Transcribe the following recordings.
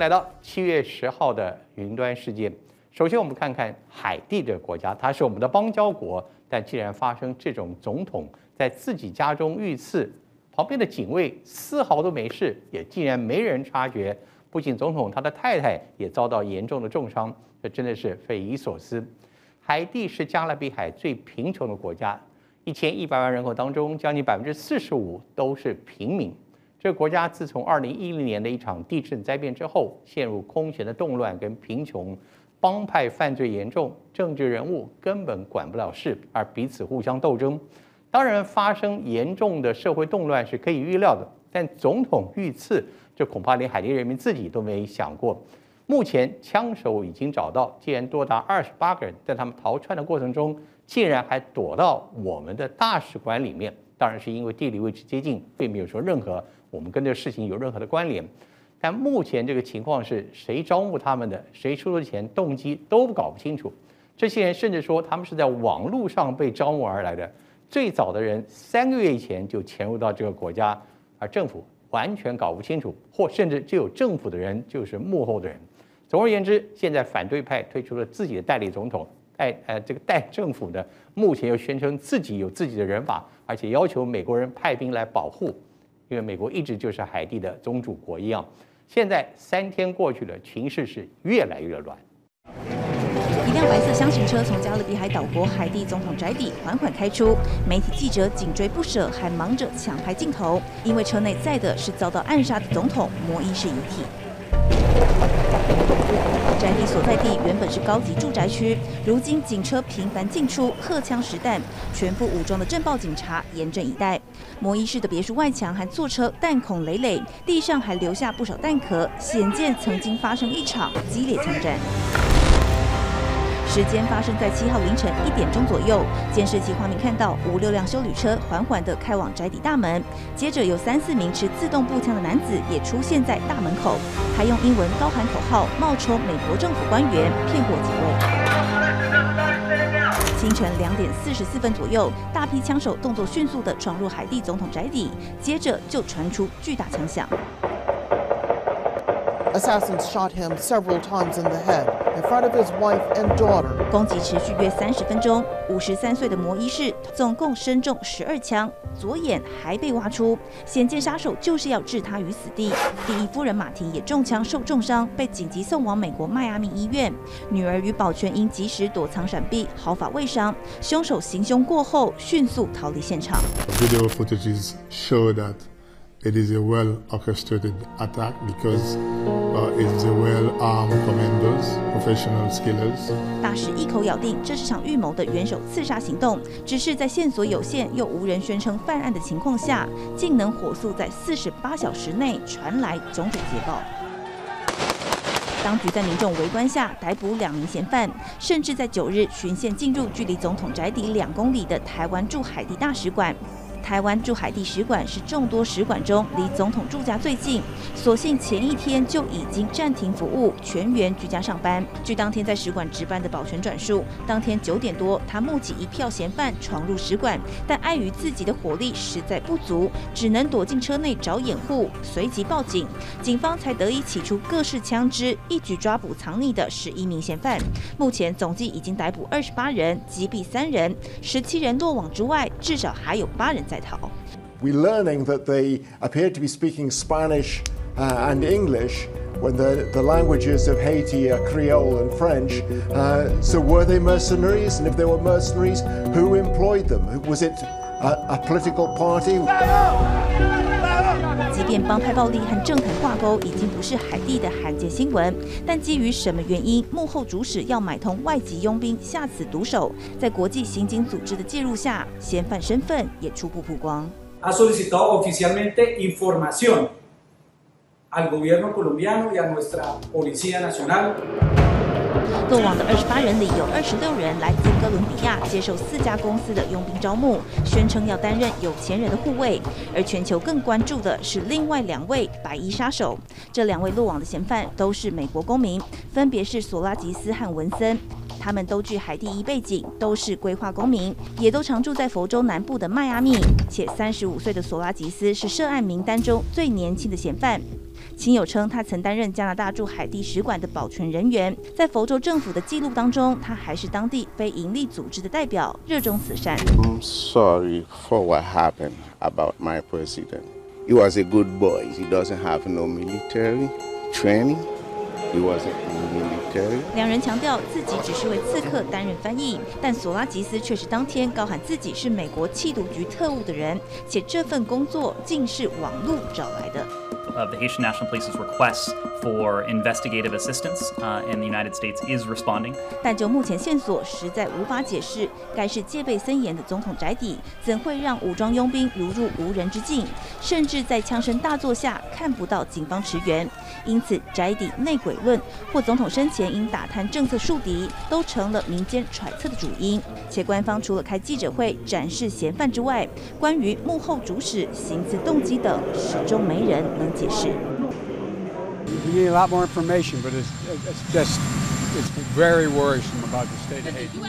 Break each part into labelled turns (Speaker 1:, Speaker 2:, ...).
Speaker 1: 来到七月十号的云端世界。首先，我们看看海地这个国家，它是我们的邦交国，但既然发生这种总统在自己家中遇刺，旁边的警卫丝毫都没事，也竟然没人察觉。不仅总统，他的太太也遭到严重的重伤，这真的是匪夷所思。海地是加勒比海最贫穷的国家，一千一百万人口当中，将近百分之四十五都是平民。这个国家自从二零一零年的一场地震灾变之后，陷入空前的动乱跟贫穷，帮派犯罪严重，政治人物根本管不了事，而彼此互相斗争。当然，发生严重的社会动乱是可以预料的，但总统遇刺，这恐怕连海地人民自己都没想过。目前枪手已经找到，竟然多达二十八个人，在他们逃窜的过程中，竟然还躲到我们的大使馆里面。当然是因为地理位置接近，并没有说任何。我们跟这个事情有任何的关联，但目前这个情况是谁招募他们的，谁出的钱，动机都搞不清楚。这些人甚至说他们是在网络上被招募而来的，最早的人三个月以前就潜入到这个国家，而政府完全搞不清楚，或甚至就有政府的人就是幕后的人。总而言之，现在反对派推出了自己的代理总统，代呃这个代政府的，目前又宣称自己有自己的人马，而且要求美国人派兵来保护。因为美国一直就是海地的宗主国一样，现在三天过去了，情势是越来越乱。
Speaker 2: 一辆白色厢型车从加勒比海岛国海地总统宅邸缓缓开出，媒体记者紧追不舍，还忙着抢拍镜头，因为车内载的是遭到暗杀的总统摩伊士遗体。宅邸所在地原本是高级住宅区，如今警车频繁进出，荷枪实弹，全副武装的镇暴警察严阵以待。摩伊市的别墅外墙和坐车弹孔累累，地上还留下不少弹壳，显见曾经发生一场激烈枪战。时间发生在七号凌晨一点钟左右，监视器画面看到五六辆修旅车缓缓地开往宅邸大门，接着有三四名持自动步枪的男子也出现在大门口，还用英文高喊口号，冒充美国政府官员骗过警卫。清晨两点四十四分左右，大批枪手动作迅速地闯入海地总统宅邸，接着就传出巨大枪响。
Speaker 3: Assassins shot him several times in the head in front of his wife and daughter.
Speaker 2: 攻击持续约三十分钟，五十三岁的摩伊士总共身中十二枪，左眼还被挖出，显见杀手就是要置他于死地。第一夫人马婷也中枪受重伤，被紧急送往美国迈阿密医院。女儿与保全因及时躲藏闪避，毫发未伤。凶手行凶过后迅速逃离现场。
Speaker 4: Video footages show that it is a well-orchestrated attack because. it is a well-arm commander's professional skill.
Speaker 2: 大使一口咬定，这是场预谋的元首刺杀行动。只是在线索有限又无人宣称犯案的情况下，竟能火速在四十八小时内传来种种捷报。当局在民众围观下逮捕两名嫌犯，甚至在九日循线进入距离总统宅邸两公里的台湾驻海地大使馆。台湾驻海地使馆是众多使馆中离总统住家最近，所幸前一天就已经暂停服务，全员居家上班。据当天在使馆值班的保全转述，当天九点多，他目击一票嫌犯闯入使馆，但碍于自己的火力实在不足，只能躲进车内找掩护，随即报警，警方才得以起出各式枪支，一举抓捕藏匿的十一名嫌犯。目前总计已经逮捕二十八人，击毙三人，十七人落网之外，至少还有八人。
Speaker 3: We're learning that they appeared to be speaking Spanish uh, and English when the, the languages of Haiti are Creole and French. Uh, so were they mercenaries? And if they were mercenaries, who employed them? Was it a, a political party?
Speaker 2: 即便帮派暴力和政坛挂钩已经不是海地的罕见新闻，但基于什么原因，幕后主使要买通外籍佣兵下此毒手，在国际刑警组织的介入下，嫌犯身份也初步曝光。落网的二十八人里，有二十六人来自哥伦比亚，接受四家公司的佣兵招募，宣称要担任有钱人的护卫。而全球更关注的是另外两位白衣杀手。这两位落网的嫌犯都是美国公民，分别是索拉吉斯和文森。他们都具海地裔背景，都是归化公民，也都常住在佛州南部的迈阿密。且三十五岁的索拉吉斯是涉案名单中最年轻的嫌犯。亲友称，他曾担任加拿大驻海地使馆的保全人员，在佛州政府的记录当中，他还是当地非营利组织的代表，热衷慈善。
Speaker 5: I'm sorry for what happened about my president. He was a good boy. He doesn't have no military training. He wasn't military.
Speaker 2: 两人强调自己只是为刺客担任翻译，但索拉吉斯却是当天高喊自己是美国缉毒局特务的人，且这份工作竟是网路找来的。
Speaker 6: Of the Haitian National Police's requests for investigative assistance, uh, and the United States is responding.
Speaker 2: 但就目前线索，实在无法解释，该是戒备森严的总统宅邸，怎会让武装佣兵如入无人之境？甚至在枪声大作下，看不到警方驰援。因此，宅邸内鬼论或总统生前因打探政策树敌，都成了民间揣测的主因。且官方除了开记者会展示嫌犯之外，关于幕后主使、行刺动机等，始终没人能解释。
Speaker 7: We need a lot more information, but it's, it's just it's very worrisome about the state of Haiti.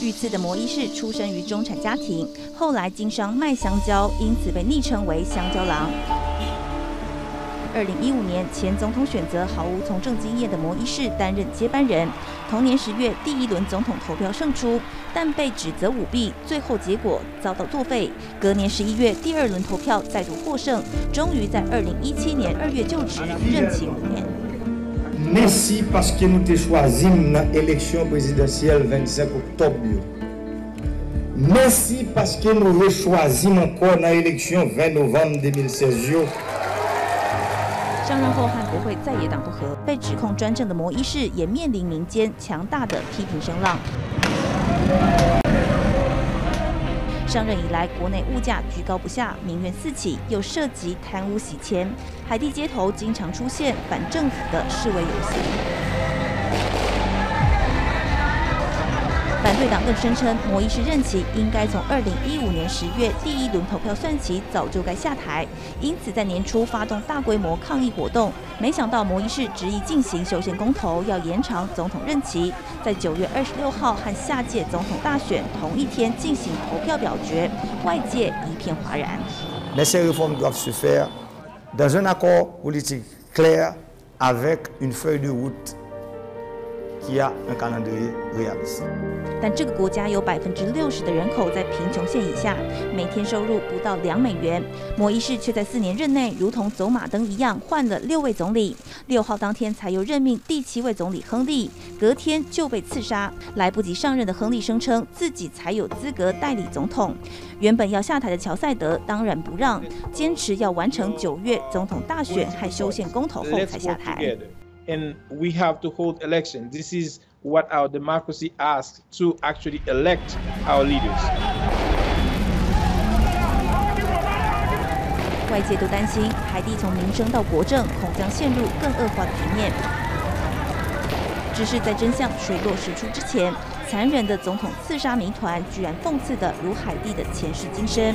Speaker 2: 遇刺的摩伊士出生于中产家庭，后来经商卖香蕉，因此被昵称为“香蕉郎”。二零一五年，前总统选择毫无从政经验的摩伊士担任接班人。同年十月，第一轮总统投票胜出，但被指责舞弊，最后结果遭到作废。隔年十一月，第二轮投票再度获胜，终于在二零一七年二月就职，任期五年。
Speaker 8: Merci parce que nous t'ai choisi dans l'élection présidentielle 25 octobre. Merci parce que nous t'ai choisi encore dans l'élection 20 novembre 2016.
Speaker 2: 上任后和国会再也党不合，被指控专政的摩伊士也面临民间强大的批评声浪。上任以来，国内物价居高不下，民怨四起，又涉及贪污洗钱，海地街头经常出现反政府的示威游行。反对党更声称，摩伊士任期应该从二零一五年十月第一轮投票算起，早就该下台。因此，在年初发动大规模抗议活动。没想到，摩伊士执意进行修宪公投，要延长总统任期，在九月二十六号和下届总统大选同一天进行投票表决，外界一片哗然。但这个国家有百分之六十的人口在贫穷线以下，每天收入不到两美元。摩伊士却在四年任内，如同走马灯一样换了六位总理。六号当天才又任命第七位总理亨利，隔天就被刺杀。来不及上任的亨利声称自己才有资格代理总统。原本要下台的乔赛德当然不让，坚持要完成九月总统大选和修宪公投后才下台。
Speaker 9: And we have to hold election. This is what our democracy asks to actually elect our leaders.
Speaker 2: 外界都担心海地从民生到国政，恐将陷入更恶化的局面。只是在真相水落石出之前，残忍的总统刺杀谜团居然讽刺的如海地的前世今生。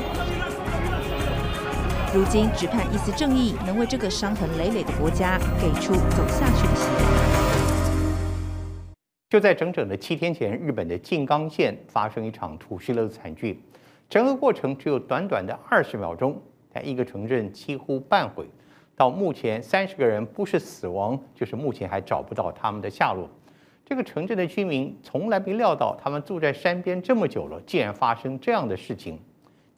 Speaker 2: 如今只盼一丝正义能为这个伤痕累累的国家给出走下去的希望。
Speaker 1: 就在整整的七天前，日本的静冈县发生一场土石流惨剧，整个过程只有短短的二十秒钟，但一个城镇几乎半毁。到目前，三十个人不是死亡，就是目前还找不到他们的下落。这个城镇的居民从来没料到，他们住在山边这么久了，竟然发生这样的事情。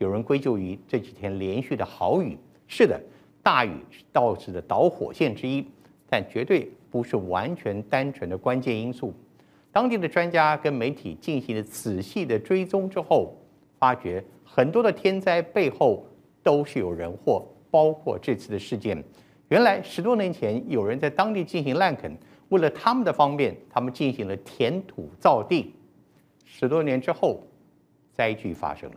Speaker 1: 有人归咎于这几天连续的豪雨，是的，大雨是导致的导火线之一，但绝对不是完全单纯的关键因素。当地的专家跟媒体进行了仔细的追踪之后，发觉很多的天灾背后都是有人祸，包括这次的事件。原来十多年前有人在当地进行滥垦，为了他们的方便，他们进行了填土造地。十多年之后，灾剧发生了。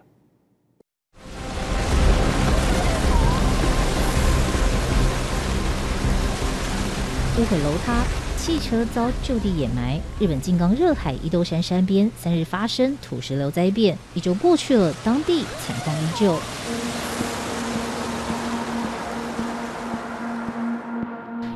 Speaker 10: 屋毁楼塌，汽车遭就地掩埋。日本静冈热海伊豆山山边三日发生土石流灾变，一周过去了，当地惨况依旧。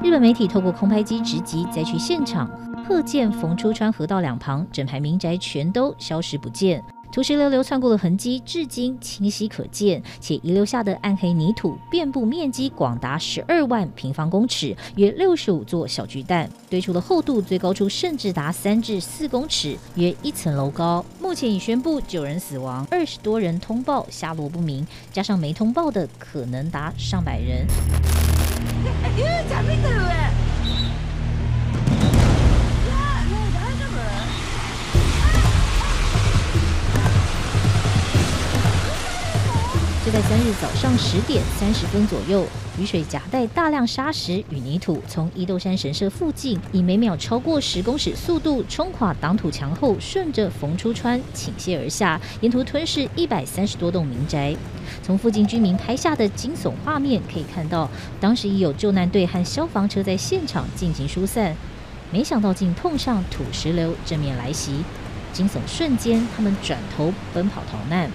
Speaker 10: 日本媒体透过空拍机直击灾区现场，贺见逢出川河道两旁整排民宅全都消失不见。土石流流窜过的痕迹至今清晰可见，且遗留下的暗黑泥土遍布面积广达十二万平方公尺，约六十五座小巨蛋，堆出的厚度最高处甚至达三至四公尺，约一层楼高。目前已宣布九人死亡，二十多人通报下落不明，加上没通报的，可能达上百人。就在三日早上十点三十分左右，雨水夹带大量沙石与泥土，从伊豆山神社附近以每秒超过十公尺速度冲垮挡土墙后，顺着冯出川倾泻而下，沿途吞噬一百三十多栋民宅。从附近居民拍下的惊悚画面可以看到，当时已有救难队和消防车在现场进行疏散，没想到竟碰上土石流正面来袭，惊悚瞬间，他们转头奔跑逃难。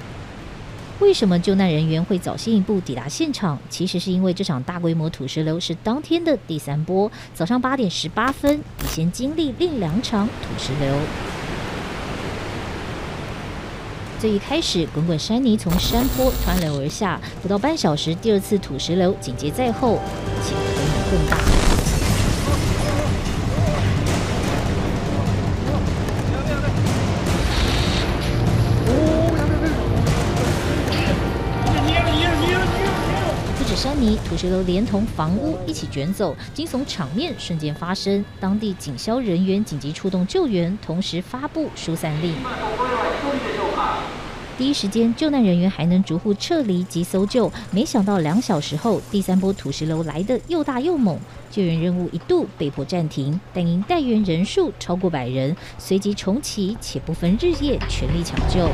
Speaker 10: 为什么救难人员会早先一步抵达现场？其实是因为这场大规模土石流是当天的第三波，早上八点十八分，已先经历另两场土石流。最一开始，滚滚山泥从山坡湍流而下，不到半小时，第二次土石流紧接在后，且规模更大。土石流连同房屋一起卷走，惊悚场面瞬间发生。当地警消人员紧急出动救援，同时发布疏散令。第一时间，救难人员还能逐户撤离及搜救。没想到两小时后，第三波土石流来得又大又猛，救援任务一度被迫暂停。但因待援人数超过百人，随即重启，且不分日夜全力抢救。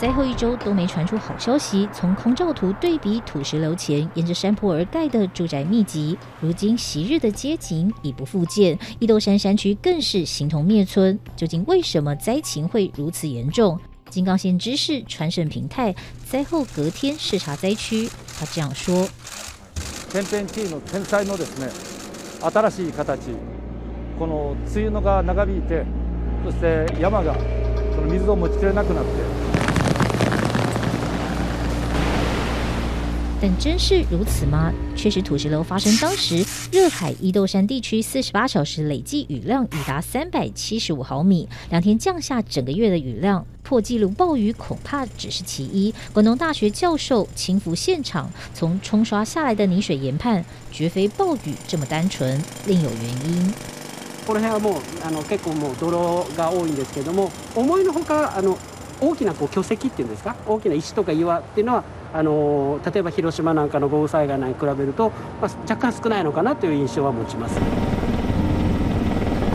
Speaker 10: 灾后一周都没传出好消息。从空照图对比土石流前沿着山坡而盖的住宅密集，如今昔日的街景已不复见。伊豆山山区更是形同灭村。究竟为什么灾情会如此严重？金刚县知事川胜平太灾后隔天视察灾区，他这样说：
Speaker 11: 天变地异の天灾のですね、新しい形。この梅雨のが长引いて、そして山がその水を持ちきれなくなって。 ”
Speaker 10: 但真是如此吗？确实，土石流发生当时，热海伊豆山地区四十八小时累计雨量已达三百七十五毫米，两天降下整个月的雨量，破纪录暴雨恐怕只是其一。广东大学教授亲赴现场，从冲刷下来的泥水研判，绝非暴雨这么单纯，另有原因。
Speaker 12: この辺はもうあの结构もう泥が多いんですけども、思いのほかあの大きなこう巨石っていうんですか、大きな石とか岩っていうのは。 あの例えば広岛なんかの豪雨灾害に比べると、まあ、若干少ないのかなという印象は持ちます。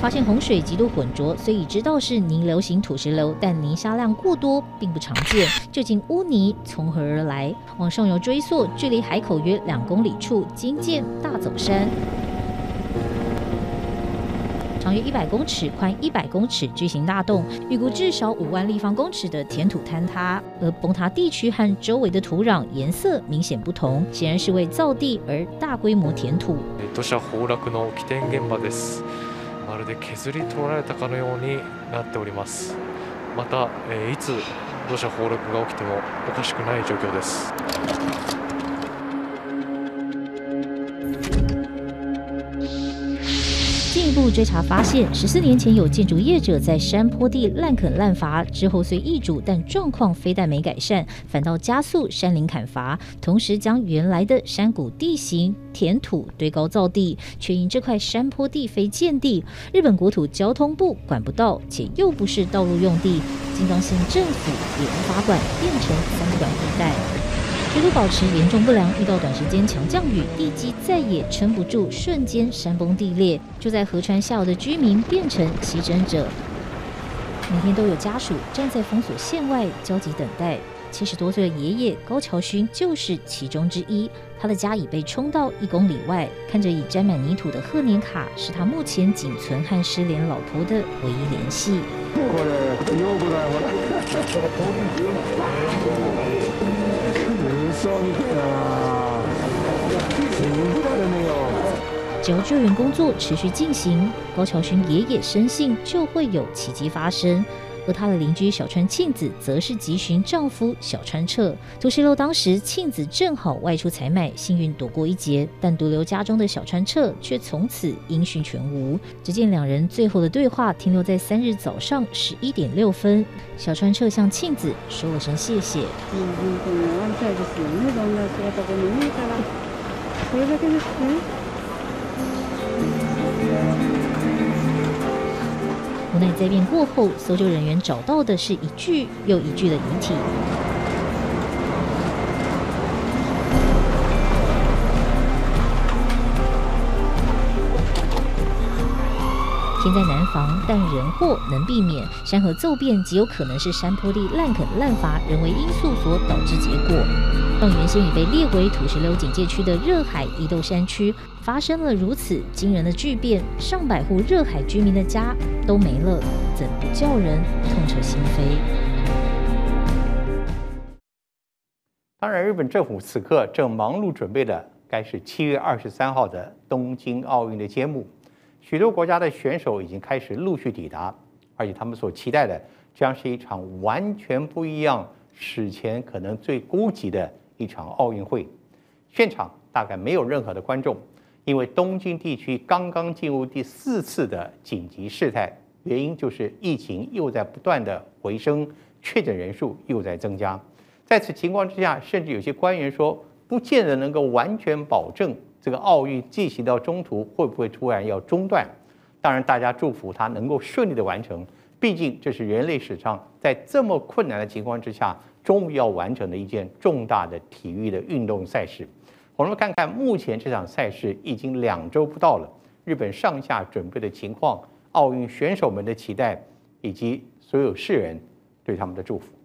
Speaker 10: 发现洪水极度浑浊，虽已知道是泥流型土石流，但泥沙量过多并不常见。究竟污泥从何而来？往上游追溯，距离海口约两公里处，惊见大走山。 长约一百公尺、宽一百公尺巨型大洞，预估至少五万立方公尺的填土坍塌，而崩塌地区和周围的土壤颜色明显不同，显然是为造地而大规模填土。
Speaker 13: 土砂崩落の起点现场です。まるで削り取られたかのようになっております。また、いつ土砂崩落が起きてもおかしくない状况です。
Speaker 10: 部追查发现，十四年前有建筑业者在山坡地滥垦滥伐，之后虽易主，但状况非但没改善，反倒加速山林砍伐，同时将原来的山谷地形填土堆高造地，却因这块山坡地非建地，日本国土交通部管不到，且又不是道路用地，金刚县政府也无法管，变成三管地带。水土保持严重不良，遇到短时间强降雨，地基再也撑不住，瞬间山崩地裂。住在河川下游的居民变成牺牲者，每天都有家属站在封锁线外焦急等待。七十多岁的爷爷高桥勋就是其中之一，他的家已被冲到一公里外，看着已沾满泥土的贺年卡，是他目前仅存和失联老婆的唯一联系。只要救援工作持续进行，高桥勋爷爷深信就会有奇迹发生。而他的邻居小川庆子则是急寻丈夫小川彻。土石流当时，庆子正好外出采买，幸运躲过一劫，但独留家中的小川彻却从此音讯全无。只见两人最后的对话停留在三日早上十一点六分，小川彻向庆子说了声谢谢。无奈灾变过后，搜救人员找到的是一具又一具的遗体。天在南方，但人祸能避免。山河骤变极有可能是山坡地滥垦滥伐人为因素所导致结果。当原先已被列为土石流警戒区的热海伊豆山区发生了如此惊人的巨变，上百户热海居民的家都没了，怎不叫人痛彻心扉？
Speaker 1: 当然，日本政府此刻正忙碌准备的，该是七月二十三号的东京奥运的揭幕。许多国家的选手已经开始陆续抵达，而且他们所期待的将是一场完全不一样、史前可能最孤寂的一场奥运会。现场大概没有任何的观众，因为东京地区刚刚进入第四次的紧急事态，原因就是疫情又在不断的回升，确诊人数又在增加。在此情况之下，甚至有些官员说，不见得能够完全保证。这个奥运进行到中途会不会突然要中断？当然，大家祝福他能够顺利的完成。毕竟这是人类史上在这么困难的情况之下，终于要完成的一件重大的体育的运动赛事。我们看看目前这场赛事已经两周不到了，日本上下准备的情况，奥运选手们的期待，以及所有世人对他们的祝福。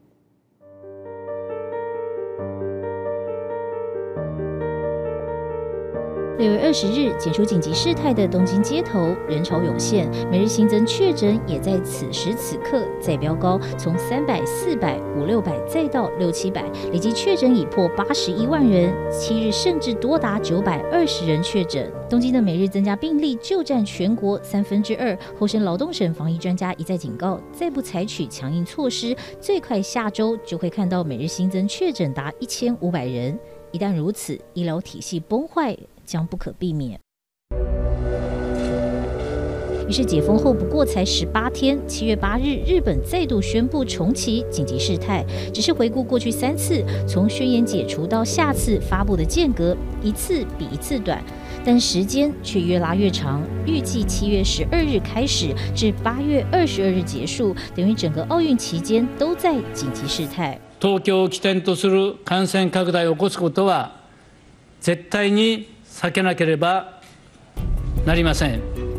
Speaker 10: 六月二十日，解除紧急事态的东京街头人潮涌现，每日新增确诊也在此时此刻再飙高，从三百、四百、五六百再到六七百，累计确诊已破八十一万人。七日甚至多达九百二十人确诊。东京的每日增加病例就占全国三分之二。厚生劳动省防疫专家一再警告，再不采取强硬措施，最快下周就会看到每日新增确诊达一千五百人。一旦如此，医疗体系崩坏。将不可避免。于是解封后不过才十八天，七月八日，日本再度宣布重启紧急事态。只是回顾过去三次，从宣言解除到下次发布的间隔，一次比一次短，但时间却越拉越长。预计七月十二日开始至八月二十二日结束，等于整个奥运期间都在紧急事态。
Speaker 14: 东京を起点とする感染拡大を起こすことは绝対に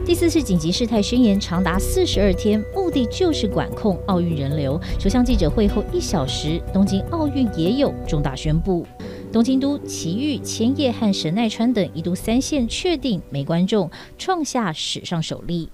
Speaker 10: 第四次紧急事态宣言长达四十二天，目的就是管控奥运人流。首相记者会后一小时，东京奥运也有重大宣布：东京都、埼玉、千叶和神奈川等一都三县确定没观众，创下史上首例。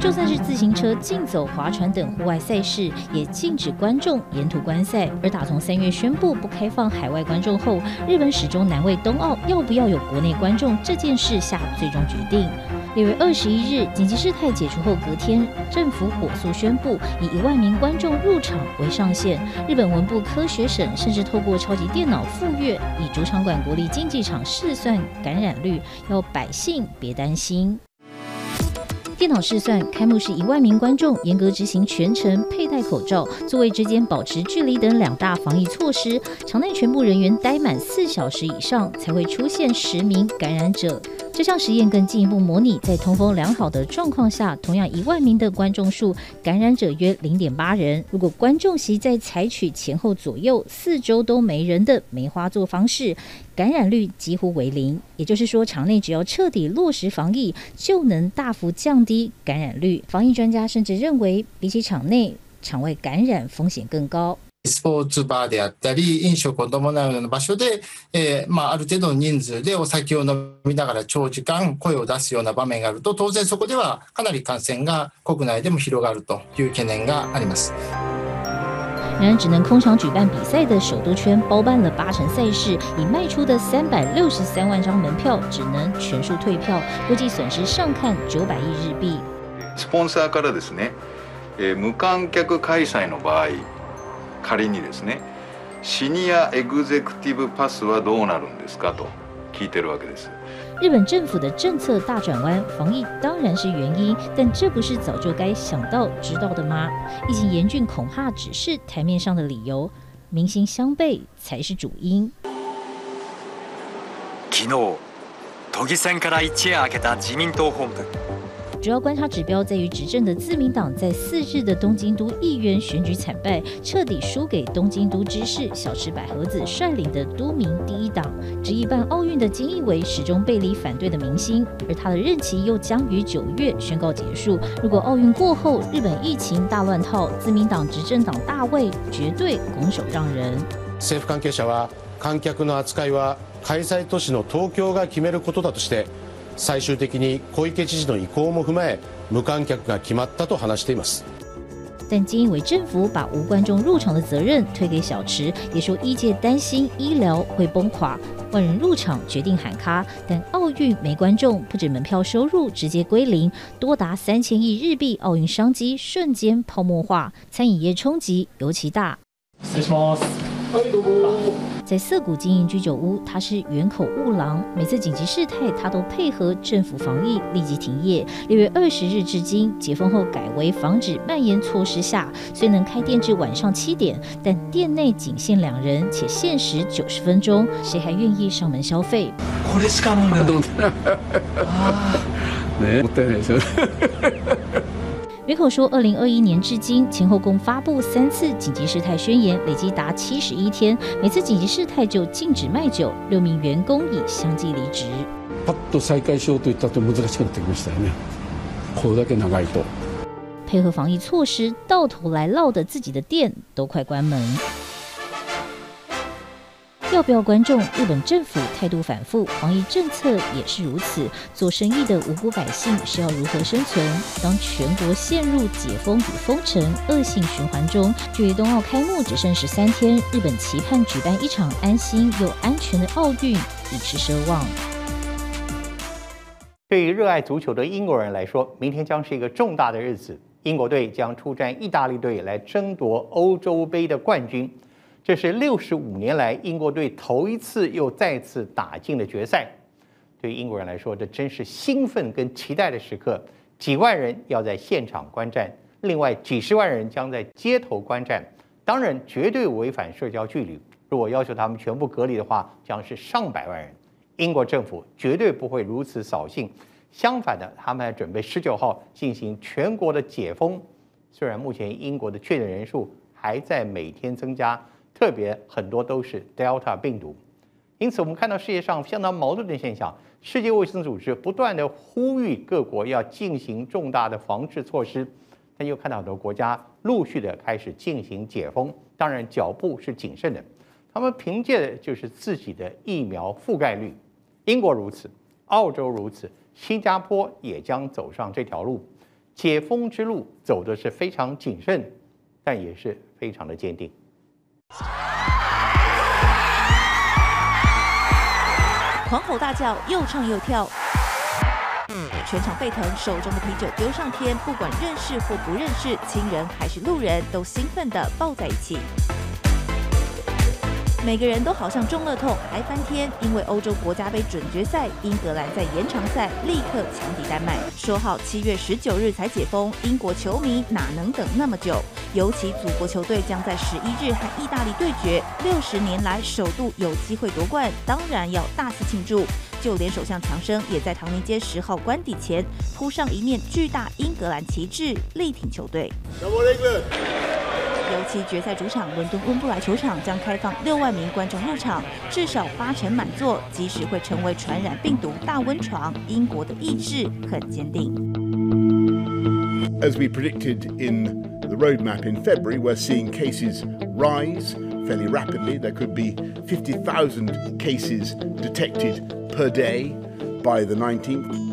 Speaker 10: 就算是自行车、竞走、划船等户外赛事，也禁止观众沿途观赛。而打从三月宣布不开放海外观众后，日本始终难为冬奥要不要有国内观众这件事下最终决定。六月二十一日紧急事态解除后，隔天政府火速宣布以一万名观众入场为上限。日本文部科学省甚至透过超级电脑赴约，以主场馆国立竞技场试算感染率，要百姓别担心。电脑试算，开幕式一万名观众严格执行全程佩戴口罩、座位之间保持距离等两大防疫措施，场内全部人员待满四小时以上才会出现十名感染者。这项实验更进一步模拟在通风良好的状况下，同样一万名的观众数，感染者约零点八人。如果观众席再采取前后左右四周都没人的梅花座方式，感染率几乎为零，也就是说，场内只要彻底落实防疫，就能大幅降低感染率。防疫专家甚至认为，比起场内，场外感染风险更高。
Speaker 15: スポーツバーであったり、饮食を伴うような场所で、えー、まあ、ある程度の人数でお酒を饮みながら长时间声を出すような场面があると、当然そこではかなり感染が国内でも広がるという悬念があります。
Speaker 10: 然而，只能空场举办比赛的首都圈包办了八成赛事，已卖出的三百六十三万张门票只能全数退票，估计损失上看九百亿日币。
Speaker 16: スポンサーからですね、え无観客开催の场合、仮にですね、シニアエグゼクティブパスはどうなるんですかと闻いてるわけです。
Speaker 10: 日本政府的政策大转弯，防疫当然是原因，但这不是早就该想到、知道的吗？疫情严峻恐怕只是台面上的理由，民心相背才是主因。
Speaker 17: 昨日，都议选から一夜明けた自民党本部。
Speaker 10: 主要观察指标在于执政的自民党在四日的东京都议员选举惨败，彻底输给东京都知事小池百合子率领的都民第一党。执意办奥运的菅义伟始终背离反对的民心，而他的任期又将于九月宣告结束。如果奥运过后日本疫情大乱套，自民党执政党大位绝对拱手让人。
Speaker 18: 政府关系者は観客の扱いは开催都市の东京が决めることだとして。 最终的に小池知事の意向も踏まえ无观客が决まったと话しています。
Speaker 10: 但菅义伟政府把无观众入场的责任推给小池，也说医界担心医疗会崩垮，万人入场决定喊卡。但奥运没观众，不止门票收入直接归零，多达三千亿日币奥运商机瞬间泡沫化，餐饮业冲击尤其大。 在涩谷经营居酒屋，他是原口务郎。每次紧急事态，他都配合政府防疫，立即停业。六月二十日至今，解封后改为防止蔓延措施下，虽能开店至晚上七点，但店内仅限两人，且限时九十分钟，谁还愿意上门消费？原口说，二零二一年至今前后共发布三次紧急事态宣言，累计达七十一天。每次紧急事态就禁止卖酒，六名员工已相继离职。
Speaker 19: パッと再开しようといったと难しくなってきましたよね。これだけ长いと。
Speaker 10: 配合防疫措施，到头来落得自己的店都快关门。 要不要观众？日本政府态度反复，防疫政策也是如此。做生意的无辜百姓是要如何生存？当全国陷入解封与封城恶性循环中，距离冬奥开幕只剩十三天，日本期盼举办一场安心又安全的奥运，已是奢望。
Speaker 1: 对于热爱足球的英国人来说，明天将是一个重大的日子。英国队将出战意大利队来争夺欧洲杯的冠军。这是六十五年来英国队头一次又再次打进了决赛，对英国人来说，这真是兴奋跟期待的时刻。几万人要在现场观战，另外几十万人将在街头观战，当然绝对违反社交距离。如果要求他们全部隔离的话，将是上百万人。英国政府绝对不会如此扫兴，相反的，他们还准备十九号进行全国的解封。虽然目前英国的确诊人数还在每天增加。特别很多都是 Delta 病毒，因此我们看到世界上相当矛盾的现象。世界卫生组织不断地呼吁各国要进行重大的防治措施，但又看到很多国家陆续的开始进行解封，当然脚步是谨慎的。他们凭借的就是自己的疫苗覆盖率。英国如此，澳洲如此，新加坡也将走上这条路。解封之路走的是非常谨慎，但也是非常的坚定。
Speaker 2: 狂吼大叫，又唱又跳，全场沸腾，手中的啤酒丢上天，不管认识或不认识，亲人还是路人，都兴奋地抱在一起。每个人都好像中乐透，还翻天！因为欧洲国家杯准决赛，英格兰在延长赛立刻强敌丹麦，说好七月十九日才解封，英国球迷哪能等那么久？尤其祖国球队将在十一日和意大利对决，六十年来首度有机会夺冠，当然要大肆庆祝。就连首相强生也在唐宁街十号官邸前铺上一面巨大英格兰旗帜，力挺球队。尤其决赛主场伦敦温布莱球场将开放六万名观众入场，至少八成满座。即使会成为传染病毒大温床，英国的意志很坚定。
Speaker 20: As we predicted in the roadmap in February, we're seeing cases rise fairly rapidly. There could be 50,000 cases detected per day by the 19th.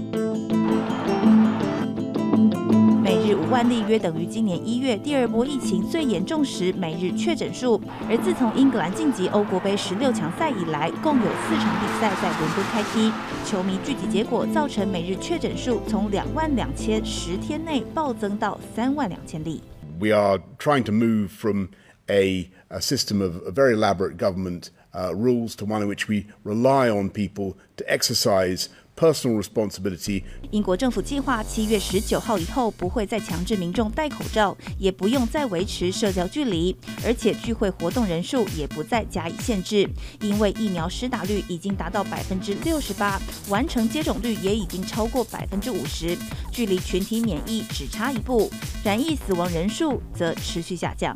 Speaker 2: 五万例，约等于今年一月第二波疫情最严重时每日确诊数。而自从英格兰晋级欧国杯十六强赛以来，共有四场比赛在伦敦开踢，球迷聚集结果造成每日确诊数从两万两千十天内暴增到三万两千例。
Speaker 20: We are trying to move from a, system of very elaborate government rules to one in which we rely on people to exercise personal responsibility.
Speaker 2: 英国政府计划七月十九号以后不会再强制民众戴口罩，也不用再维持社交距离，而且聚会活动人数也不再加以限制，因为疫苗施打率已经达到百分之六十八，完成接种率也已经超过百分之五十，距离群体免疫只差一步，染疫死亡人数则持续下降。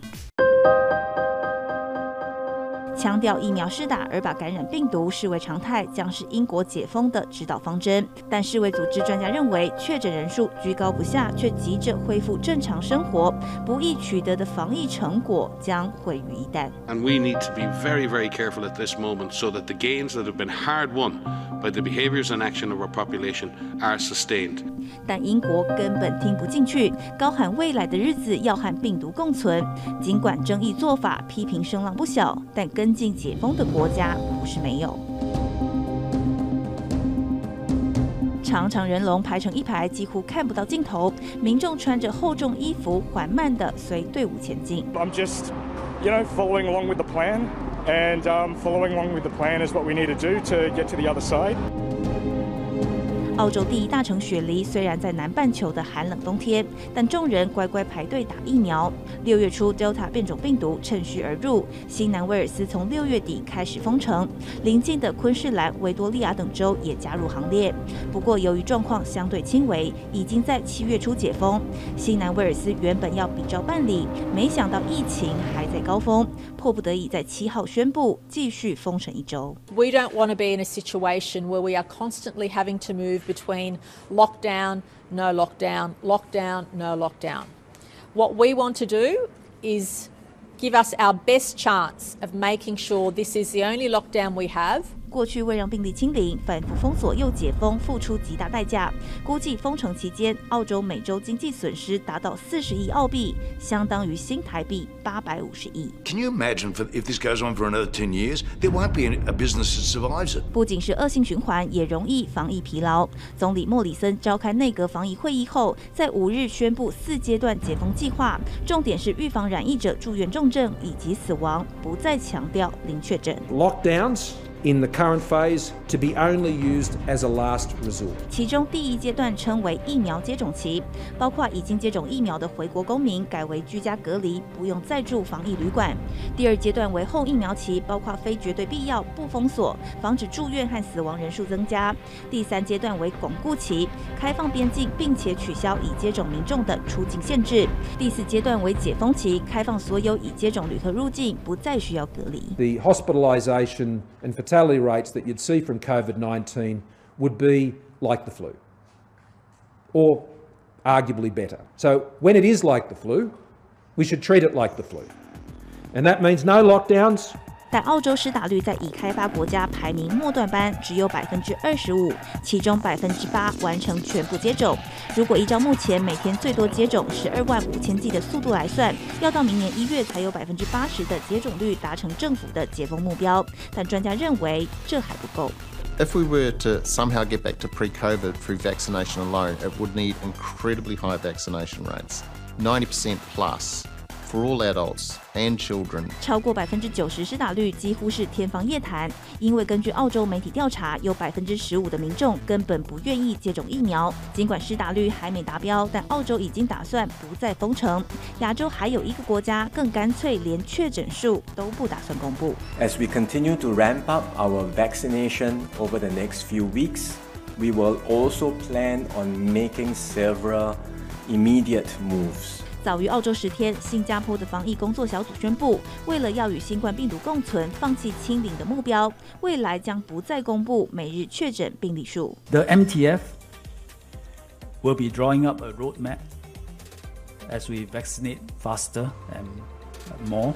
Speaker 2: 强调疫苗施打，而把感染病毒视为常态，将是英国解封的指导方针。但世卫组织专家认为，确诊人数居高不下，却急着恢复正常生活，不易取得的防疫成果将毁于一旦。
Speaker 21: And we need to be very, very careful at this moment, so that the gains that have been hard won by the behaviors and action of our population are sustained.
Speaker 2: 但英国根本听不进去，高喊未来的日子要和病毒共存。尽管争议做法批评声浪不小，但跟进解封的国家不是没有，长长人龙排成一排，几乎看不到尽头。民众穿着厚重衣服，缓慢地随队伍前进。
Speaker 22: I'm just, you know, following along with the plan, and um, following along with the plan is what we need to do to get to the other side.
Speaker 2: 澳洲第一大城雪梨虽然在南半球的寒冷冬天，但众人乖乖排队打疫苗。六月初，Delta 变种病毒趁虚而入，新南威尔斯从六月底开始封城，邻近的昆士兰、维多利亚等州也加入行列。不过，由于状况相对轻微，已经在七月初解封。新南威尔斯原本要比照办理，没想到疫情还在高峰，迫不得已在七号宣布继续封城一周。
Speaker 23: We don't want to be in a situation where we are constantly having to move between lockdown, no lockdown, lockdown, no lockdown. What we want to do is give us our best chance of making sure this is the only lockdown we have.
Speaker 2: 过去为让病例清零，反复封锁又解封，付出极大代价。估计封城期间，澳洲每周经济损失达到四十亿澳币，相当于新台币八百五十亿。
Speaker 24: Can you imagine if this goes on for another ten years, there won't be a business that survives it.
Speaker 2: 不仅是恶性循环，也容易防疫疲劳。总理莫里森召开内阁防疫会议后，在五日宣布四阶段解封计划，重点是预防染疫者住院重症以及死亡，不再强调零确诊。
Speaker 25: Lockdowns. In the current phase, to be only used as a last resort.
Speaker 2: 其中第一阶段称为疫苗接种期，包括已经接种疫苗的回国公民改为居家隔离，不用再住防疫旅馆。第二阶段为后疫苗期，包括非绝对必要不封锁，防止住院和死亡人数增加。第三阶段为巩固期，开放边境，并且取消已接种民众的出境限制。第四阶段为解封期，开放所有已接种旅客入境，不再需要隔离。
Speaker 25: The hospitalization and fatality rates that you'd see from COVID-19 would be like the flu, or arguably better. So when it is like the flu, we should treat it like the flu. And that means no lockdowns.
Speaker 2: 但澳洲施打率在已开发国家排名末段班，只有百分之二十五，其中百分之八完成全部接种。如果依照目前每天最多接种十二万五千剂的速度来算，要到明年一月才有百分之八十的接种率达成政府的解封目标。但专家认为这还不够。
Speaker 26: If we were to somehow get back to pre-COVID through vaccination alone, it would need incredibly high vaccination rates, 90% plus. For all adults and children，
Speaker 2: 超过百分之九十施打率几乎是天方夜谭，因为根据澳洲媒体调查，有百分之十五的民众根本不愿意接种疫苗。尽管施打率还没达标，但澳洲已经打算不再封城。亚洲还有一个国家更干脆连确诊数都不打算公布。
Speaker 27: As we continue to ramp up our vaccination over the next few weeks, we will also plan on making several immediate moves.
Speaker 2: 早于澳洲十天，新加坡的防疫工作小组宣布，为了要与新冠病毒共存，放弃清零的目标，未来将不再公布每日确诊病例数。
Speaker 28: The MTF will be drawing up a roadmap as we vaccinate faster and more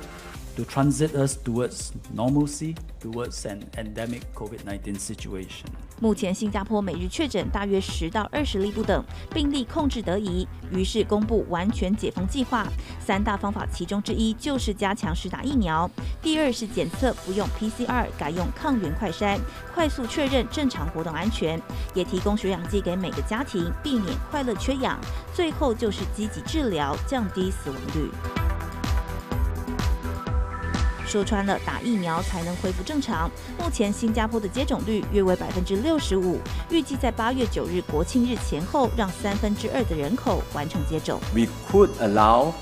Speaker 28: to transit us towards normalcy, towards an endemic COVID-19 situation.
Speaker 2: 目前新加坡每日确诊大约十到二十例不等，病例控制得宜，于是公布完全解封计划。三大方法其中之一就是加强施打疫苗，第二是检测不用 PCR，改用抗原快筛，快速确认正常活动安全，也提供血氧机给每个家庭，避免快乐缺氧。最后就是积极治疗，降低死亡率。说穿了，打疫苗才能恢复正常。目前新加坡的接种率约为百分之六十五，预计在八月九日国庆日前后，让三分之二的人口完成接种。
Speaker 27: We could allow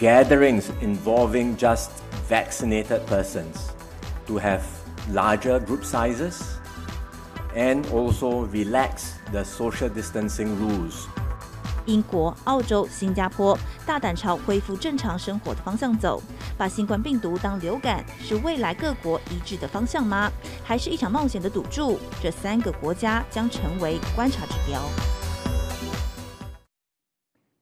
Speaker 27: gatherings involving just vaccinated persons to have larger group sizes and also relax the social distancing rules.
Speaker 2: 英国、澳洲、新加坡大胆朝恢复正常生活的方向走，把新冠病毒当流感，是未来各国一致的方向吗？还是一场冒险的赌注？这三个国家将成为观察指标。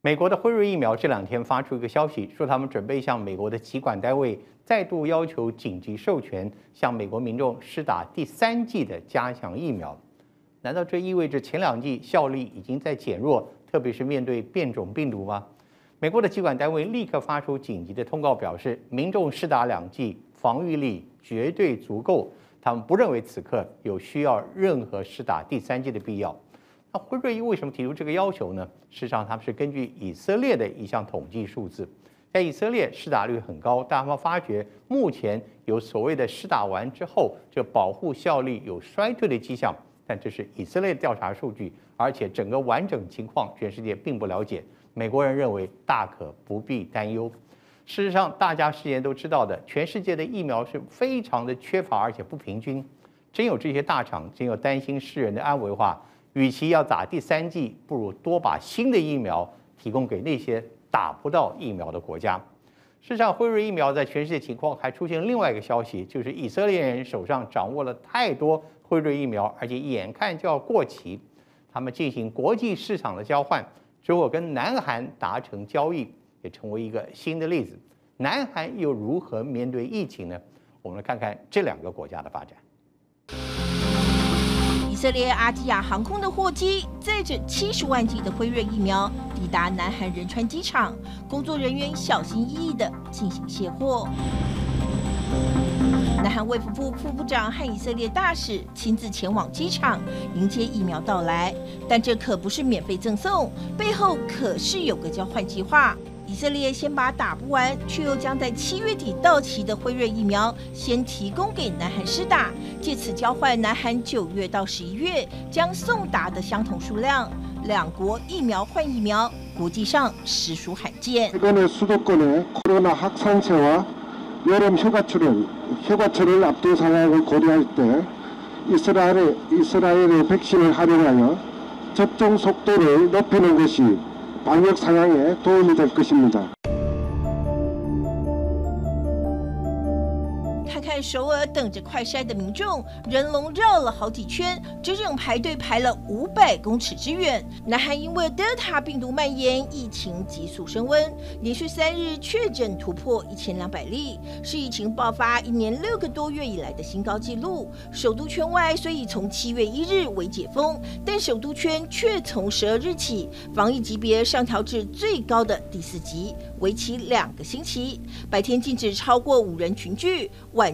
Speaker 1: 美国的辉瑞疫苗这两天发出一个消息，说他们准备向美国的疾管单位再度要求紧急授权，向美国民众施打第三剂的加强疫苗。难道这意味着前两剂效力已经在减弱？特别是面对变种病毒吗？美国的疾管单位立刻发出紧急的通告，表示民众施打两剂，防御力绝对足够。他们不认为此刻有需要任何施打第三剂的必要。那辉瑞为什么提出这个要求呢？事实上，他们是根据以色列的一项统计数字，在以色列施打率很高，但他们发觉目前有所谓的施打完之后，这保护效力有衰退的迹象。但这是以色列调查数据，而且整个完整情况全世界并不了解。美国人认为大可不必担忧。事实上，大家事先都知道的，全世界的疫苗是非常的缺乏，而且不平均。真有这些大厂真有担心世人的安危的话，与其要打第三剂，不如多把新的疫苗提供给那些打不到疫苗的国家。事实上，辉瑞疫苗在全世界情况还出现另外一个消息，就是以色列人手上掌握了太多。辉瑞疫苗，而且眼看就要过期，他们进行国际市场的交换，结果跟南韩达成交易，也成为一个新的例子。南韩又如何面对疫情呢？我们来看看这两个国家的发展。
Speaker 29: 以色列阿基亚航空的货机载着七十万剂的辉瑞疫苗抵达南韩仁川机场，工作人员小心翼翼地进行卸货。南韩卫福部副部长和以色列大使亲自前往机场迎接疫苗到来，但这可不是免费赠送，背后可是有个交换计划。以色列先把打不完却又将在七月底到期的辉瑞疫苗先提供给南韩施打，借此交换南韩九月到十一月将送达的相同数量。两国疫苗换疫苗，国际上实属罕见。
Speaker 30: 여름 휴가철은휴가철을 앞둔 상황을 고려할 때 이스라엘의이스라엘의 백신을 활용하여 접종 속도를 높이는 것이 방역 상황에 도움이 될 것입니다。
Speaker 29: 在首尔等着快筛的民众，人龙绕了好几圈，整整排队排了五百公尺之远。南韩因为德尔塔病毒蔓延，疫情急速升温，连续三日确诊突破一千两百例，是疫情爆发一年六个多月以来的新高纪录。首都圈外虽已从七月一日为解封，但首都圈却从十二日起防疫级别上调至最高的第四级，为期两个星期。白天禁止超过五人群聚，晚。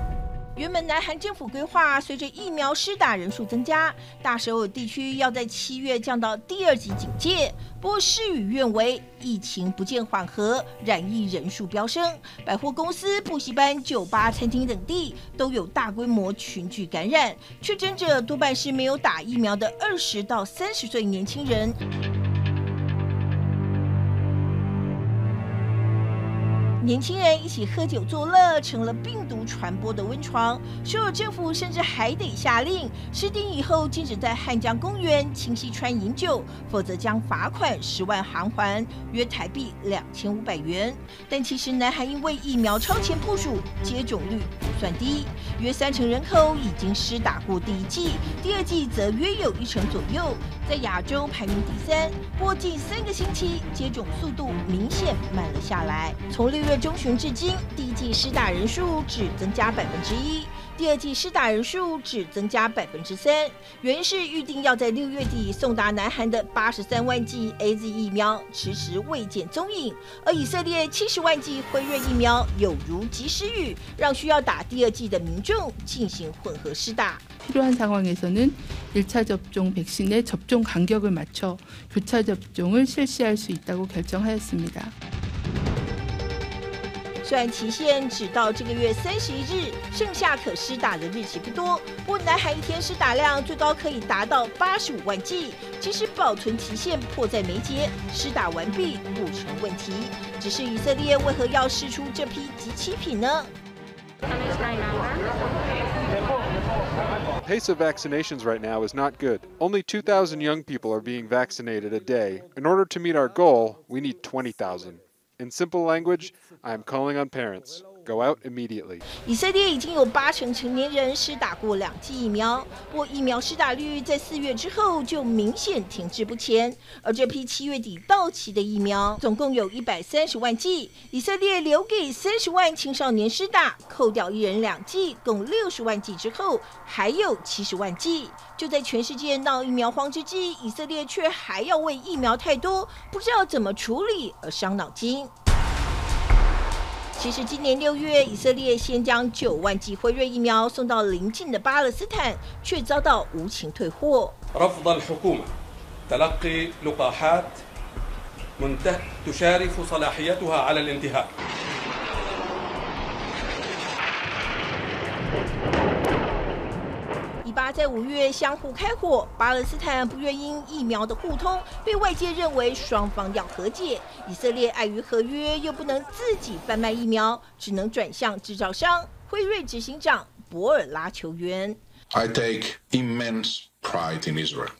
Speaker 29: 原本南韩政府规划，随着疫苗施打人数增加，大首尔地区要在七月降到第二级警戒。不过事与愿违，疫情不见缓和，染疫人数飙升，百货公司、补习班、酒吧、餐厅等地都有大规模群聚感染。确诊者多半是没有打疫苗的二十到三十岁年轻人。年轻人一起喝酒作乐，成了病毒传播的温床。首尔政府甚至还得下令，十点以后禁止在汉江公园、清溪川饮酒，否则将罚款十万韩元，约台币两千五百元。但其实南韩因为疫苗超前部署，接种率不算低，约三成人口已经施打过第一剂，第二剂则约有一成左右，在亚洲排名第三。不过近三个星期，接种速度明显慢了下来，从六月。月中旬至今，第一剂施打人数只增加百分之一，第二剂施打人数只增加百分之三。原因是预定要在六月底送达南韩的八十三万剂 AZ 疫苗迟迟未见踪影，而以色列七十万剂辉瑞疫苗有如及时雨，让需要打第二剂的民众进行混合施打。
Speaker 31: 필요한상황에서는1차접종백신의접종간격을맞춰교차접종을실시할수있다고결정하였습니다。
Speaker 29: 虽然期限只到这个月三十一日，剩下可施打的日期不多。不过南韩一天施打量最高可以达到八十五万剂，即使保存期限迫在眉睫，施打完毕不成问题。只是以色列为何要释出这批即期品呢
Speaker 32: ？The pace of vaccinations right now is not good. Only 2,000 young people are being vaccinated a day. In order to meet our goal, we need 20,000. In simple language, I am calling on parents. Go out immediately.
Speaker 29: 以色列已经有八成成年人施打过两剂疫苗，不过疫苗施打率在四月之后就明显停滞不前。而这批七月底到期的疫苗，总共有一百三十万剂，以色列留给三十万青少年施打，扣掉一人两剂，共六十万剂之后，还有七十万剂。就在全世界闹疫苗荒之际，以色列却还要为疫苗太多，不知道怎么处理而伤脑筋。其实今年六月，以色列先将九万剂辉瑞疫苗送到邻近的巴勒斯坦，却遭到无情退货。以巴在五月相互开火，巴勒斯坦不愿因疫苗的互通，被外界认为双方要和解。以色列碍于合约，又不能自己贩卖疫苗，只能转向制造商辉瑞执行长博尔拉求援。
Speaker 33: I take immense pride in Israel.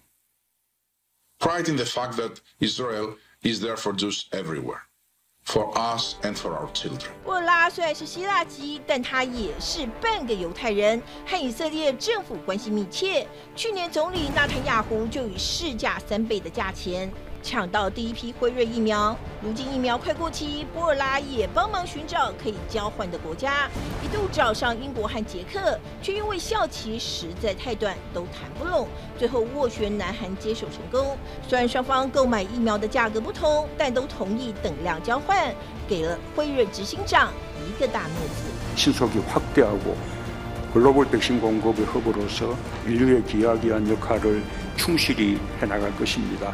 Speaker 33: Pride in the fact that Israel is there for Jews everywhere. For us and for our children.
Speaker 29: 沃拉虽然是希腊籍，但他也是半个犹太人，和以色列政府关系密切。去年总理纳坦雅胡就以市价三倍的价钱。抢到第一批辉瑞疫苗，如今疫苗快过期，博尔拉也帮忙寻找可以交换的国家，一度找上英国和捷克，却因为效期实在太短，都谈不拢，最后斡旋南韩接手成功。虽然双方购买疫苗的价格不同，但都同意等量交换，给了辉瑞执行长一个大面子。
Speaker 34: 迅速地확대하고 글로벌 백신 공급의 허브로서 인류에 기여하기 위한 역할을 충실히 해나갈 것입니다。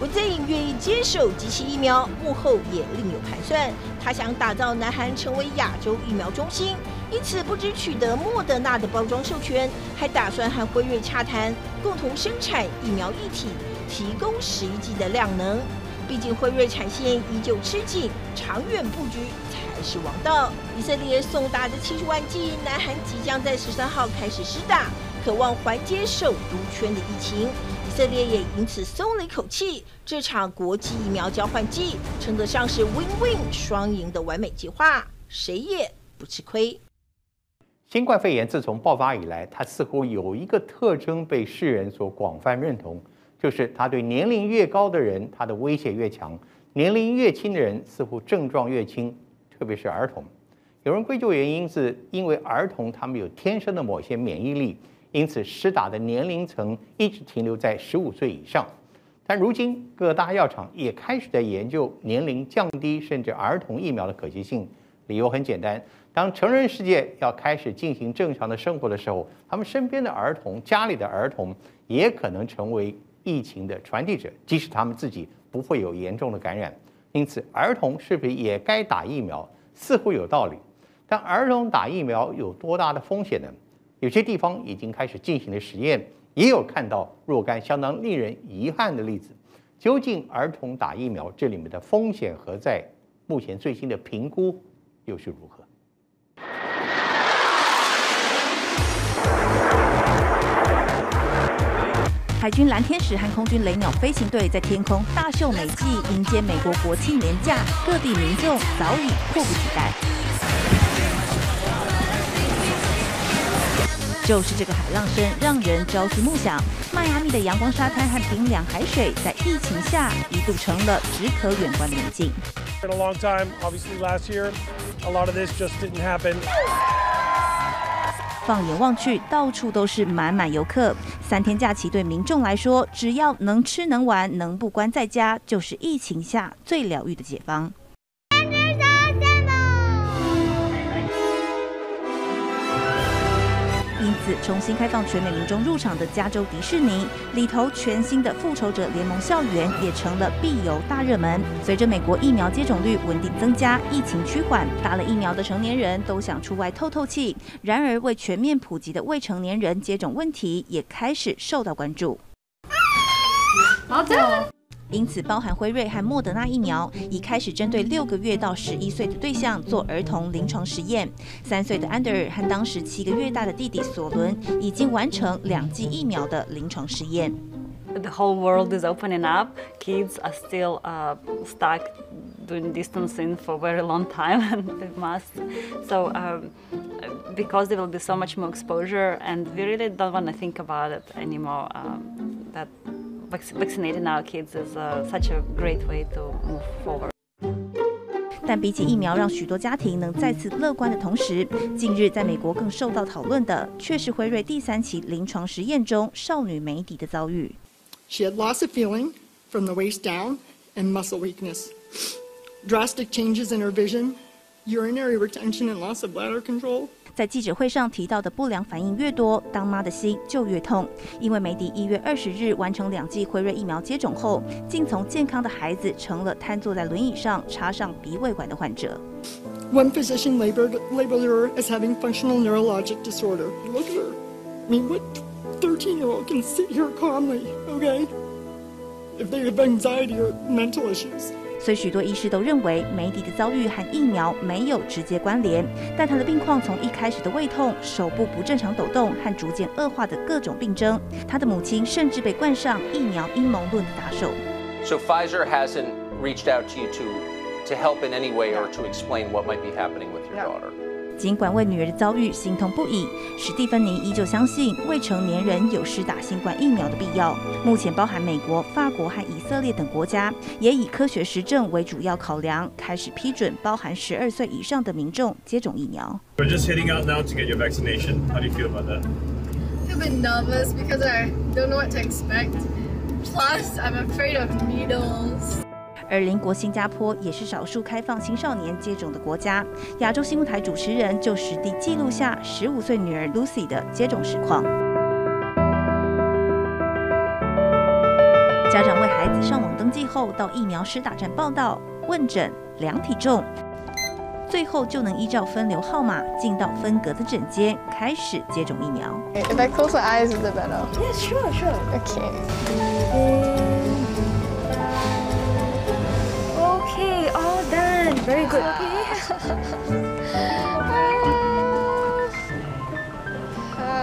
Speaker 29: 文在寅愿意接受及其疫苗，幕后也另有盘算。他想打造南韩成为亚洲疫苗中心，因此不止取得莫德纳的包装授权，还打算和辉瑞洽谈，共同生产疫苗一体，提供十一剂的量能。毕竟辉瑞产线依旧吃紧，长远布局才是王道。以色列送达的七十万剂，南韩即将在十三号开始施打，渴望缓解首都圈的疫情。以色列也因此松了一口气，这场国际疫苗交换季称得上是 win-win 双赢的完美计划，谁也不吃亏。
Speaker 1: 新冠肺炎自从爆发以来，它似乎有一个特征被世人所广泛认同，就是它对年龄越高的人，它的威胁越强；年龄越轻的人，似乎症状越轻，特别是儿童。有人归咎原因是因为儿童他们有天生的某些免疫力。因此，施打的年龄层一直停留在十五岁以上。但如今，各大药厂也开始在研究年龄降低甚至儿童疫苗的可行性。理由很简单：当成人世界要开始进行正常的生活的时候，他们身边的儿童、家里的儿童也可能成为疫情的传递者，即使他们自己不会有严重的感染。因此，儿童是不是也该打疫苗？似乎有道理。但儿童打疫苗有多大的风险呢？有些地方已经开始进行了实验，也有看到若干相当令人遗憾的例子。究竟儿童打疫苗这里面的风险何在？目前最新的评估又是如何？
Speaker 2: 海军蓝天使和空军雷鸟飞行队在天空大秀美技，迎接美国国庆连假，各地民众早已迫不及待。就是这个海浪声，让人朝思暮想。迈阿密的阳光沙滩和冰凉海水，在疫情下一度成了只可远观的美景。放眼望去，到处都是满满游客。三天假期对民众来说，只要能吃能玩，能不关在家，就是疫情下最疗愈的解方。重新开放全美民众入场的加州迪士尼里头，全新的复仇者联盟校园也成了必游大热门。随着美国疫苗接种率稳定增加，疫情趋缓，打了疫苗的成年人都想出外透透气。然而，未全面普及的未成年人接种问题也开始受到关注。好的。因此，包含辉瑞和莫德纳疫苗已开始针对六个月到十一岁的对象做儿童临床实验。三岁的安德尔和当时七个月大的弟弟索伦已经完成两剂疫苗的临床实验。
Speaker 35: The whole world is opening up. Kids are still uh, stuck doing distancing for a very long time and with masks. So um, because there will be so much more exposure, and we really don't want to think about it anymore. Um, that vaccinating our kids is such a great way to move forward.
Speaker 2: 但比起疫苗让许多家庭能再次乐观的同时，近日在美国更受到讨论的，却是辉瑞第三期临床实验中少女梅迪的遭遇。
Speaker 36: She had loss of feeling from the waist down and muscle weakness, drastic changes in her vision, urinary retention and loss of bladder control.
Speaker 2: 在记者会上提到的不良反应越多，当妈的心就越痛。因为梅迪一月二十日完成两剂辉瑞疫苗接种后，竟从健康的孩子成了瘫坐在轮椅上插上鼻胃管的患者。
Speaker 36: One physician labeled labeled her as having functional neurologic disorder. Look at her. I mean, what thirteen-year-old can sit here calmly? Okay, if they have anxiety or mental issues.
Speaker 2: 虽许多医师都认为梅迪的遭遇和疫苗没有直接关联，但他的病况从一开始的胃痛、手部不正常抖动和逐渐恶化的各种病症，他的母亲甚至被冠上疫苗阴谋论的打手。
Speaker 37: So Pfizer hasn't reached out to you to to help in any way or to explain what might be happening with your daughter.
Speaker 2: 尽管为女儿的遭遇心痛不已，史蒂芬妮依旧相信未成年人有施打新冠疫苗的必要。目前，包含美国、法国和以色列等国家，也以科学实证为主要考量，开始批准包含十二岁以上的民众接种疫苗。
Speaker 38: We're just heading out now to get your vaccination. How do you feel about that?
Speaker 39: I feel a bit nervous because I don't know what to expect. Plus, I'm afraid of needles.
Speaker 2: 而邻国新加坡也是少数开放青少年接种的国家。亚洲新闻台主持人就实地记录下十五岁女儿 Lucy 的接种实况。家长为孩子上网登记后，到疫苗施打站报到、问诊、量体重，最后就能依照分流号码进到分隔的诊间，开始接种疫苗。
Speaker 39: If I close my eyes, is it better?
Speaker 38: Yeah, sure, sure.
Speaker 39: Okay. Very good.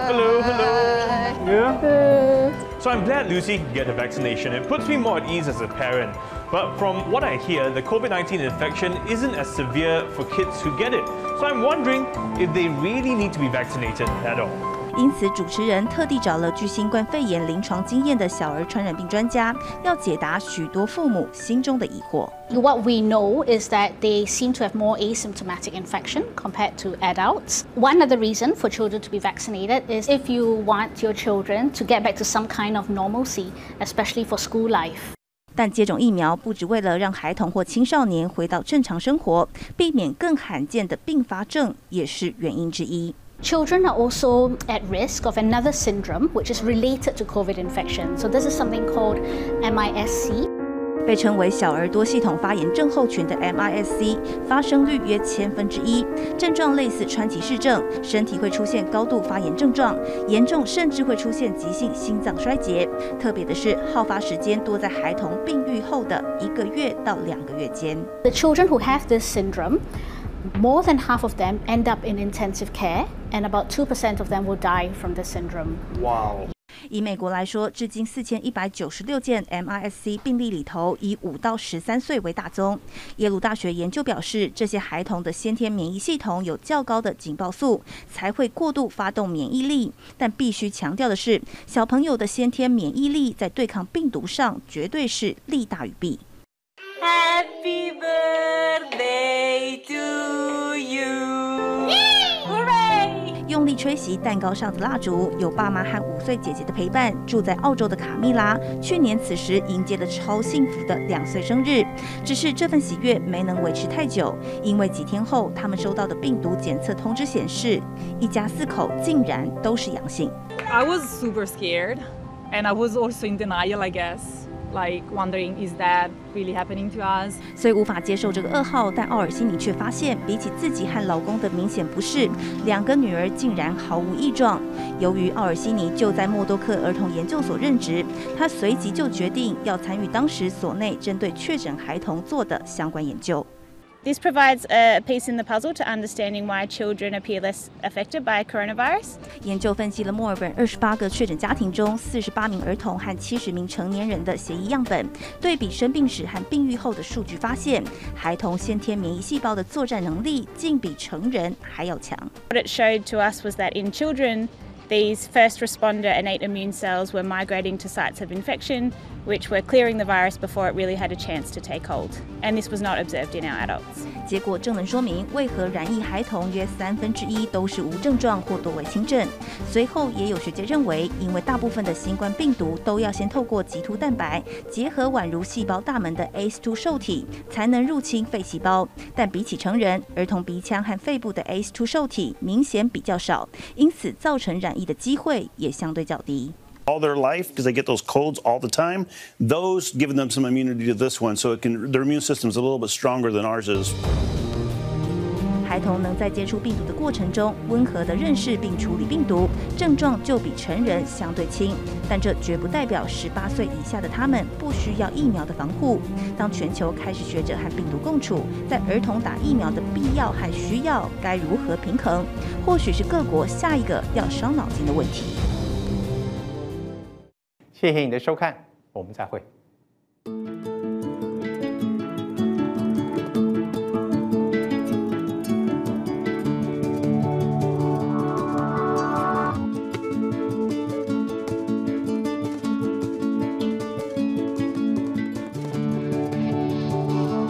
Speaker 38: hello, hello. Yeah? So I'm glad Lucy can get the vaccination. It puts me more at ease as a parent. But from what I hear, the COVID-19 infection isn't as severe for kids who get it. So I'm wondering if they really need to be vaccinated at all.
Speaker 2: 因此，主持人特地找了具新冠肺炎临床经验的小儿传染病专家，要解答许多父母心中的疑惑。
Speaker 40: What we know is that they seem to have more asymptomatic infection compared to adults. One of the reasons for children to be vaccinated is if you want your children to get back to some kind of normalcy, especially for school life.
Speaker 2: 但接种疫苗不只为了让孩童或青少年回到正常生活，避免更罕见的并发症也是原因之一。
Speaker 40: Children are also at risk of another syndrome which is related to COVID infection. So this is something called MIS-C.
Speaker 2: 被称为小儿多系统发炎症候群的 MIS-C 发生率约千分之一，症状类似川崎氏症，身体会出现高度发炎症状，严重甚至会出现急性心脏衰竭。特别的是，好发时间多在孩童病愈后的一个月到两个月间。
Speaker 40: The children who have this syndrome, More than half of them end up in intensive care, and about 2% of them will die from the syndrome.
Speaker 1: Wow.
Speaker 2: 以美国来说，至今四千一百九十六件 MIS-C 病例里头，以五到十三岁为大宗。耶鲁大学研究表示，这些孩童的先天免疫系统有较高的警报素，才会过度发动免疫力。但必须强调的是，小朋友的先天免疫力在对抗病毒上绝对是利大于弊。Happy birthday 用力吹熄蛋糕上的蜡烛，有爸妈和五岁姐姐的陪伴。住在澳洲的卡蜜拉，去年此时迎接了超幸福的两岁生日。只是这份喜悦没能维持太久，因为几天后，他们收到的病毒检测通知显示，一家四口竟然都是阳性。
Speaker 41: I was super scared, and I was also in denial, I guess. Like wondering, is that really happening to us?
Speaker 2: 虽无法接受这个噩耗，但奥尔西尼却发现，比起自己和老公的明显不适，两个女儿竟然毫无异状。由于奥尔西尼就在默多克儿童研究所任职，他随即就决定要参与当时所内针对确诊孩童做的相关研究。
Speaker 42: This provides a piece in the puzzle to understanding why children appear less affected by coronavirus.
Speaker 2: 研究分析了墨尔本二十八个确诊家庭中四十八名儿童和七十名成年人的血液样本，对比生病时和病愈后的数据，发现孩童先天免疫细胞的作战能力竟比成人还要强。
Speaker 42: What it showed to us was that in children, these first responder innate immune cells were migrating to sites of infection, which were clearing the virus before it really had a chance to take hold. And this was not observed in our adults.
Speaker 2: 结果正能说明为何染疫孩童约三分之一都是无症状或多为轻症。随后也有学界认为，因为大部分的新冠病毒都要先透过棘突蛋白结合宛如细胞大门的 ACE2 受体才能入侵肺细胞，但比起成人，儿童鼻腔和肺部的 ACE2 受体明显比较少，因此造成染疫的机会也相对较低。
Speaker 43: All their life because they get those colds all the time. Those giving them some immunity to this one, so it can their immune system is a little bit stronger than ours is.
Speaker 2: 孩童能在接触病毒的过程中温和地认识并处理病毒，症状就比成人相对轻。但这绝不代表十八岁以下的他们不需要疫苗的防护。当全球开始学着和病毒共处，在儿童打疫苗的必要和需要该如何平衡，或许是各国下一个要伤脑筋的问题。
Speaker 1: 谢谢你的收看，我们再会。